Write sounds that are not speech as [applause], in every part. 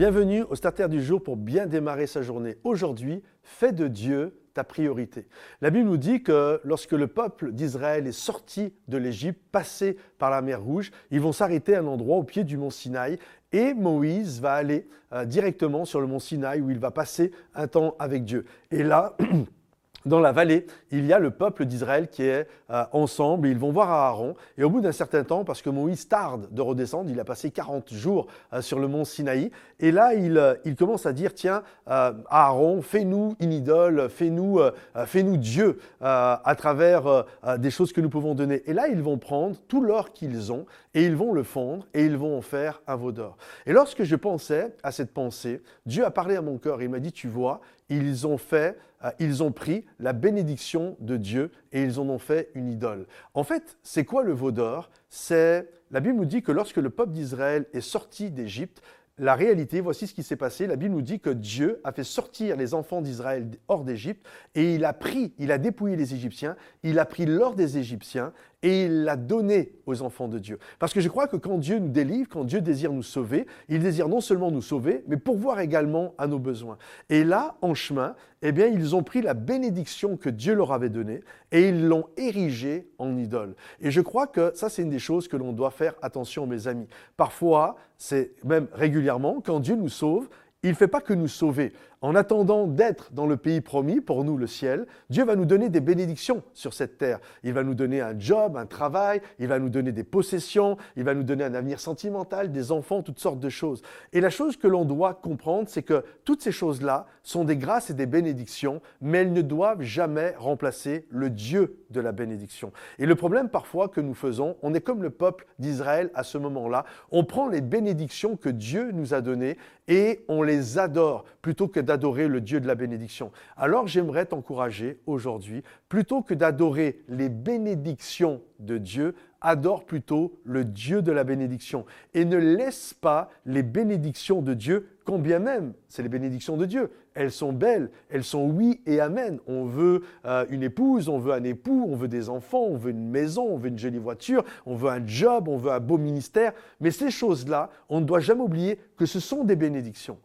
Bienvenue au Starter du jour pour bien démarrer sa journée. Aujourd'hui, fais de Dieu ta priorité. La Bible nous dit que lorsque le peuple d'Israël est sorti de l'Égypte, passé par la mer Rouge, ils vont s'arrêter à un endroit au pied du mont Sinaï et Moïse va aller euh, directement sur le mont Sinaï où il va passer un temps avec Dieu. Et là, [clears throat] dans la vallée, il y a le peuple d'Israël qui est euh, ensemble, ils vont voir Aaron, et au bout d'un certain temps, parce que Moïse tarde de redescendre, il a passé 40 jours euh, sur le mont Sinaï, et là, il, euh, commence à dire, tiens, Aaron, fais-nous une idole, fais-nous fais Dieu à travers des choses que nous pouvons donner. Et là, ils vont prendre tout l'or qu'ils ont, et ils vont le fondre, et ils vont en faire un veau d'or. Et lorsque je pensais à cette pensée, Dieu a parlé à mon cœur, il m'a dit, tu vois, ils ont fait, euh, ils ont pris la bénédiction de Dieu et ils en ont fait une idole. En fait, c'est quoi le veau d'or? C'est la Bible nous dit que lorsque le peuple d'Israël est sorti d'Égypte, la réalité, voici ce qui s'est passé. La Bible nous dit que Dieu a fait sortir les enfants d'Israël hors d'Égypte et il a pris, il a dépouillé les Égyptiens, il a pris l'or des Égyptiens et il l'a donné aux enfants de Dieu. Parce que je crois que quand Dieu nous délivre, quand Dieu désire nous sauver, il désire non seulement nous sauver, mais pourvoir également à nos besoins. Et là, en chemin, eh bien, ils ont pris la bénédiction que Dieu leur avait donnée et ils l'ont érigée en idole. Et je crois que ça, c'est une des choses que l'on doit faire attention, mes amis. Parfois, c'est même régulièrement, quand Dieu nous sauve, il ne fait pas que nous sauver. En attendant d'être dans le pays promis, pour nous le ciel, Dieu va nous donner des bénédictions sur cette terre. Il va nous donner un job, un travail, il va nous donner des possessions, il va nous donner un avenir sentimental, des enfants, toutes sortes de choses. Et la chose que l'on doit comprendre, c'est que toutes ces choses-là sont des grâces et des bénédictions, mais elles ne doivent jamais remplacer le Dieu de la bénédiction. Et le problème parfois que nous faisons, on est comme le peuple d'Israël à ce moment-là, on prend les bénédictions que Dieu nous a données et on les adore plutôt que d'adorer le Dieu de la bénédiction. Alors j'aimerais t'encourager aujourd'hui, plutôt que d'adorer les bénédictions de Dieu, adore plutôt le Dieu de la bénédiction et ne laisse pas les bénédictions de Dieu, quand bien même c'est les bénédictions de Dieu. Elles sont belles, elles sont oui et amen. On veut euh, une épouse, on veut un époux, on veut des enfants, on veut une maison, on veut une jolie voiture, on veut un job, on veut un beau ministère. Mais ces choses-là, on ne doit jamais oublier que ce sont des bénédictions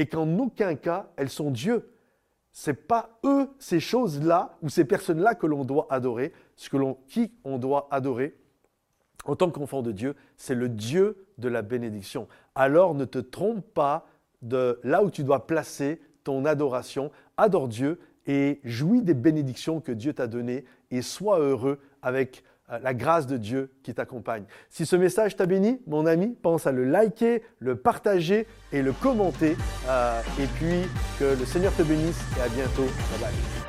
et qu'en aucun cas elles sont Dieu. C'est pas eux, ces choses-là ou ces personnes-là que l'on doit adorer. Ce que l'on, qui on doit adorer en tant qu'enfant de Dieu, c'est le Dieu de la bénédiction. Alors ne te trompe pas de là où tu dois placer ton adoration. Adore Dieu et jouis des bénédictions que Dieu t'a données et sois heureux avec la grâce de Dieu qui t'accompagne. Si ce message t'a béni, mon ami, pense à le liker, le partager et le commenter. Euh, et puis que le Seigneur te bénisse et à bientôt. Bye bye.